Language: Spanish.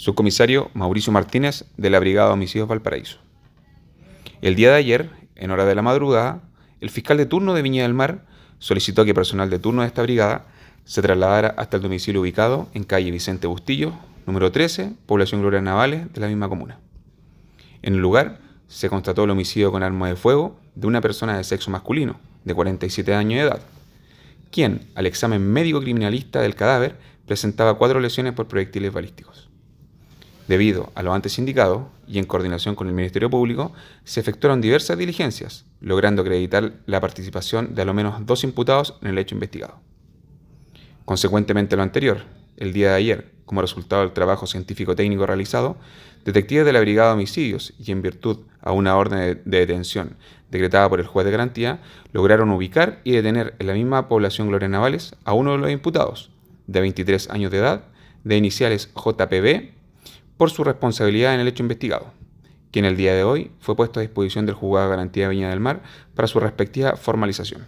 subcomisario Mauricio Martínez de la Brigada de Homicidios Valparaíso. El día de ayer, en hora de la madrugada, el fiscal de turno de Viña del Mar solicitó que personal de turno de esta brigada se trasladara hasta el domicilio ubicado en calle Vicente Bustillo, número 13, población Gloria Navales de la misma comuna. En el lugar se constató el homicidio con arma de fuego de una persona de sexo masculino, de 47 años de edad, quien, al examen médico criminalista del cadáver, presentaba cuatro lesiones por proyectiles balísticos. Debido a lo antes indicado, y en coordinación con el Ministerio Público, se efectuaron diversas diligencias, logrando acreditar la participación de al menos dos imputados en el hecho investigado. Consecuentemente lo anterior, el día de ayer, como resultado del trabajo científico-técnico realizado, detectives de la Brigada de Homicidios y en virtud a una orden de detención decretada por el juez de garantía, lograron ubicar y detener en la misma población Gloria Navales a uno de los imputados, de 23 años de edad, de iniciales JPB, por su responsabilidad en el hecho investigado, quien el día de hoy fue puesto a disposición del juzgado de garantía de Viña del Mar para su respectiva formalización.